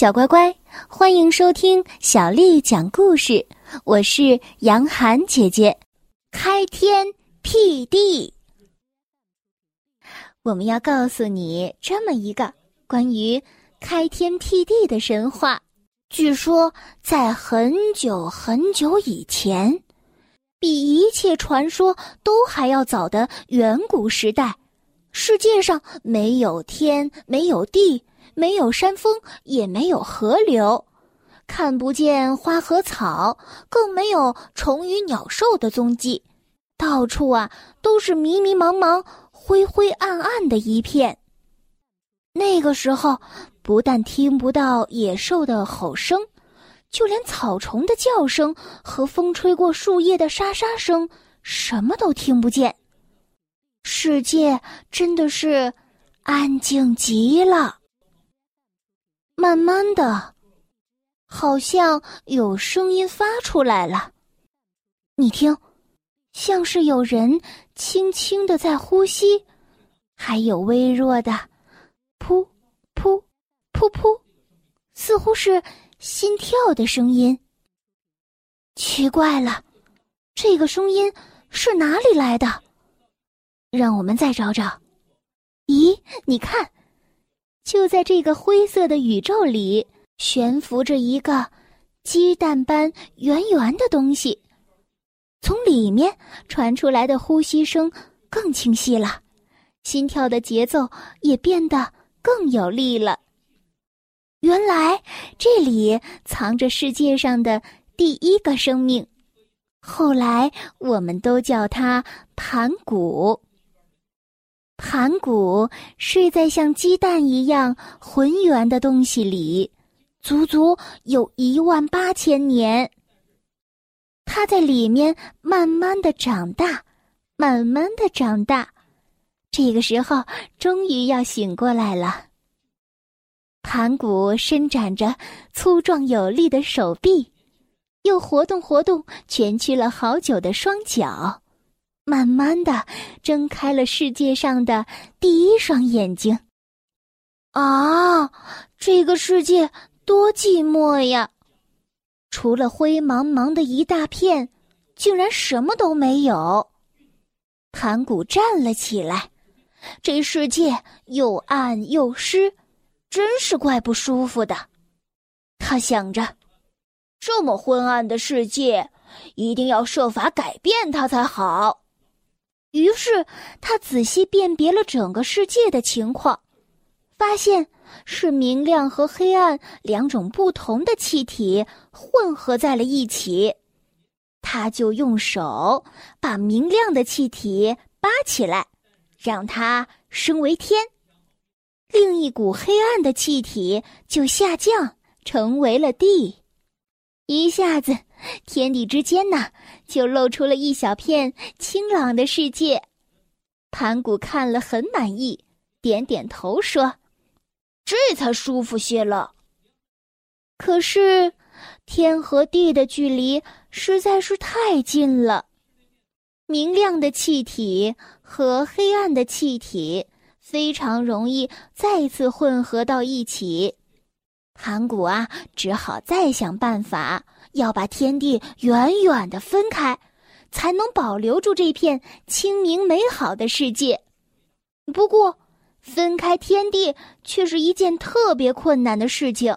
小乖乖，欢迎收听小丽讲故事。我是杨涵姐姐。开天辟地，我们要告诉你这么一个关于开天辟地的神话。据说，在很久很久以前，比一切传说都还要早的远古时代，世界上没有天，没有地。没有山峰，也没有河流，看不见花和草，更没有虫鱼鸟兽的踪迹，到处啊都是迷迷茫茫、灰灰暗暗的一片。那个时候，不但听不到野兽的吼声，就连草虫的叫声和风吹过树叶的沙沙声，什么都听不见。世界真的是安静极了。慢慢的，好像有声音发出来了。你听，像是有人轻轻的在呼吸，还有微弱的“噗噗噗噗”，似乎是心跳的声音。奇怪了，这个声音是哪里来的？让我们再找找。咦，你看。就在这个灰色的宇宙里，悬浮着一个鸡蛋般圆圆的东西，从里面传出来的呼吸声更清晰了，心跳的节奏也变得更有力了。原来这里藏着世界上的第一个生命，后来我们都叫它盘古。盘古睡在像鸡蛋一样浑圆的东西里，足足有一万八千年。他在里面慢慢的长大，慢慢的长大，这个时候终于要醒过来了。盘古伸展着粗壮有力的手臂，又活动活动蜷曲了好久的双脚。慢慢的睁开了世界上的第一双眼睛。啊，这个世界多寂寞呀！除了灰茫茫的一大片，竟然什么都没有。盘古站了起来，这世界又暗又湿，真是怪不舒服的。他想着，这么昏暗的世界，一定要设法改变它才好。于是，他仔细辨别了整个世界的情况，发现是明亮和黑暗两种不同的气体混合在了一起。他就用手把明亮的气体扒起来，让它升为天；另一股黑暗的气体就下降，成为了地。一下子。天地之间呢，就露出了一小片清朗的世界。盘古看了很满意，点点头说：“这才舒服些了。”可是，天和地的距离实在是太近了，明亮的气体和黑暗的气体非常容易再次混合到一起。盘古啊，只好再想办法。要把天地远远的分开，才能保留住这片清明美好的世界。不过，分开天地却是一件特别困难的事情。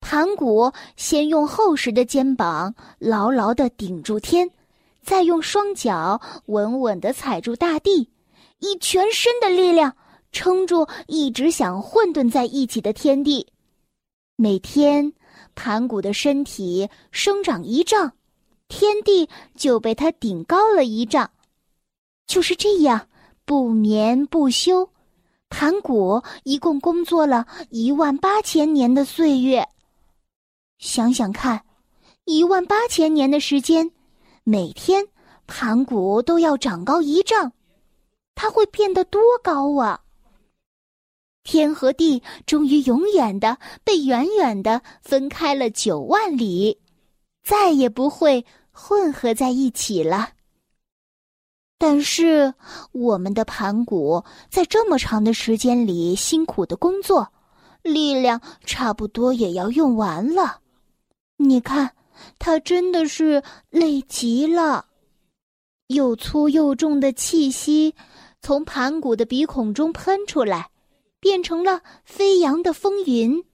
盘古先用厚实的肩膀牢牢的顶住天，再用双脚稳稳的踩住大地，以全身的力量撑住一直想混沌在一起的天地。每天。盘古的身体生长一丈，天地就被他顶高了一丈。就是这样，不眠不休，盘古一共工作了一万八千年的岁月。想想看，一万八千年的时间，每天盘古都要长高一丈，他会变得多高啊！天和地终于永远的被远远的分开了九万里，再也不会混合在一起了。但是，我们的盘古在这么长的时间里辛苦的工作，力量差不多也要用完了。你看，他真的是累极了。又粗又重的气息从盘古的鼻孔中喷出来，变成了飞扬的风云。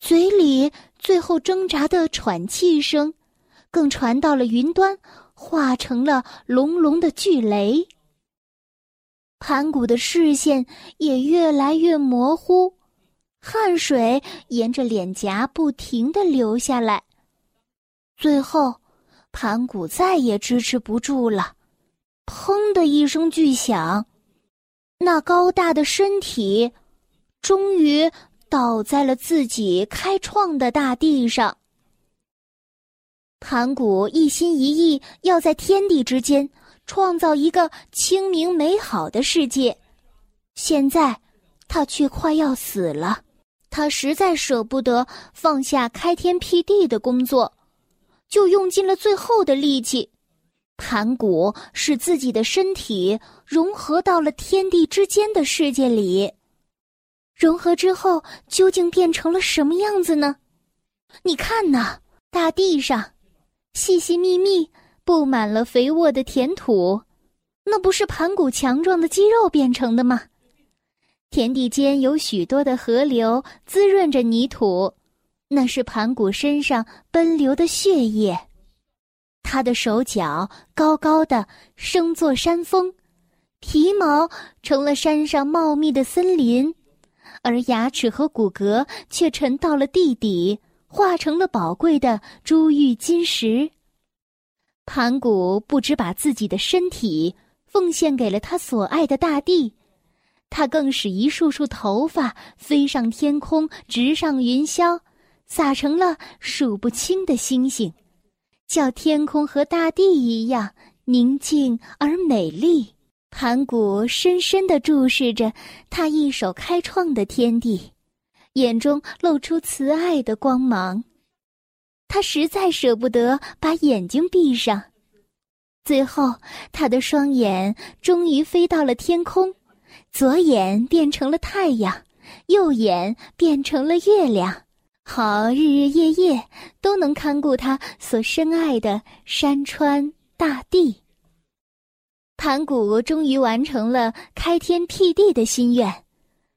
嘴里最后挣扎的喘气声，更传到了云端，化成了隆隆的巨雷。盘古的视线也越来越模糊，汗水沿着脸颊不停的流下来。最后，盘古再也支持不住了，砰的一声巨响，那高大的身体终于倒在了自己开创的大地上。盘古一心一意要在天地之间。创造一个清明美好的世界，现在他却快要死了。他实在舍不得放下开天辟地的工作，就用尽了最后的力气，盘古使自己的身体融合到了天地之间的世界里。融合之后，究竟变成了什么样子呢？你看呐，大地上，细细密密。布满了肥沃的田土，那不是盘古强壮的肌肉变成的吗？田地间有许多的河流滋润着泥土，那是盘古身上奔流的血液。他的手脚高高的，生作山峰，皮毛成了山上茂密的森林，而牙齿和骨骼却沉到了地底，化成了宝贵的珠玉金石。盘古不只把自己的身体奉献给了他所爱的大地，他更使一束束头发飞上天空，直上云霄，撒成了数不清的星星，叫天空和大地一样宁静而美丽。盘古深深地注视着他一手开创的天地，眼中露出慈爱的光芒。他实在舍不得把眼睛闭上，最后，他的双眼终于飞到了天空，左眼变成了太阳，右眼变成了月亮，好日日夜夜都能看顾他所深爱的山川大地。盘古终于完成了开天辟地的心愿，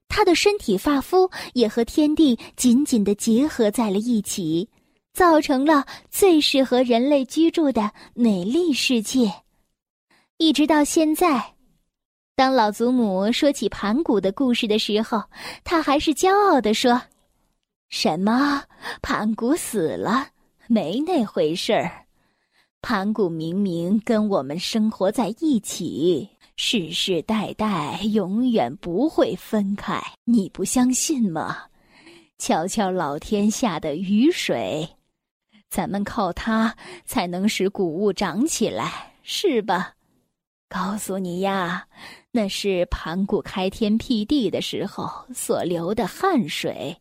他的身体发肤也和天地紧紧的结合在了一起。造成了最适合人类居住的美丽世界，一直到现在，当老祖母说起盘古的故事的时候，他还是骄傲的说：“什么？盘古死了？没那回事儿。盘古明明跟我们生活在一起，世世代代永远不会分开。你不相信吗？瞧瞧老天下的雨水。”咱们靠它才能使谷物长起来，是吧？告诉你呀，那是盘古开天辟地的时候所流的汗水，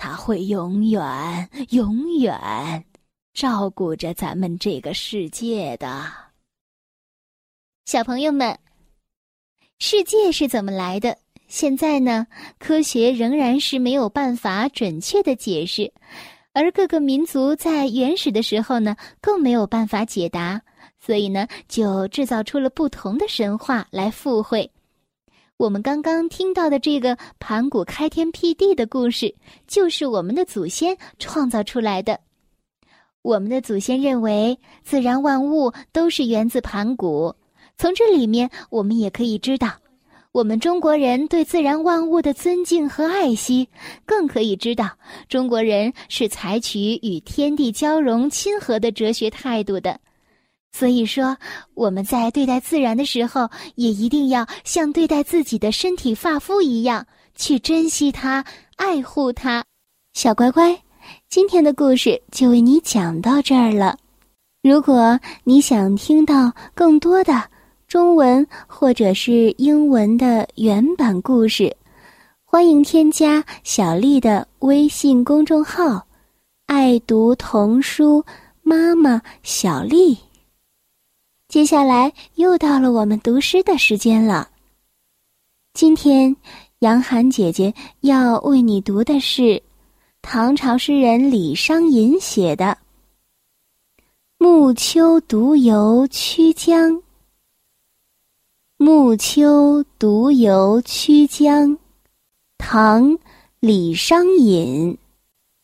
他会永远、永远照顾着咱们这个世界的。小朋友们，世界是怎么来的？现在呢，科学仍然是没有办法准确的解释。而各个民族在原始的时候呢，更没有办法解答，所以呢，就制造出了不同的神话来附会。我们刚刚听到的这个盘古开天辟地的故事，就是我们的祖先创造出来的。我们的祖先认为，自然万物都是源自盘古。从这里面，我们也可以知道。我们中国人对自然万物的尊敬和爱惜，更可以知道中国人是采取与天地交融亲和的哲学态度的。所以说，我们在对待自然的时候，也一定要像对待自己的身体发肤一样去珍惜它、爱护它。小乖乖，今天的故事就为你讲到这儿了。如果你想听到更多的，中文或者是英文的原版故事，欢迎添加小丽的微信公众号“爱读童书妈妈小丽”。接下来又到了我们读诗的时间了。今天杨涵姐姐要为你读的是唐朝诗人李商隐写的《暮秋独游曲江》。暮秋独游曲江，唐·李商隐。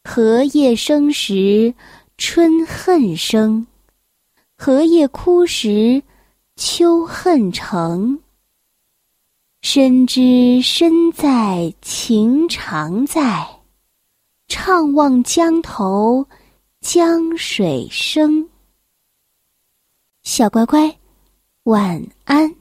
荷叶生时春恨生，荷叶枯时秋恨成。深知身在情长在，怅望江头江水声。小乖乖，晚安。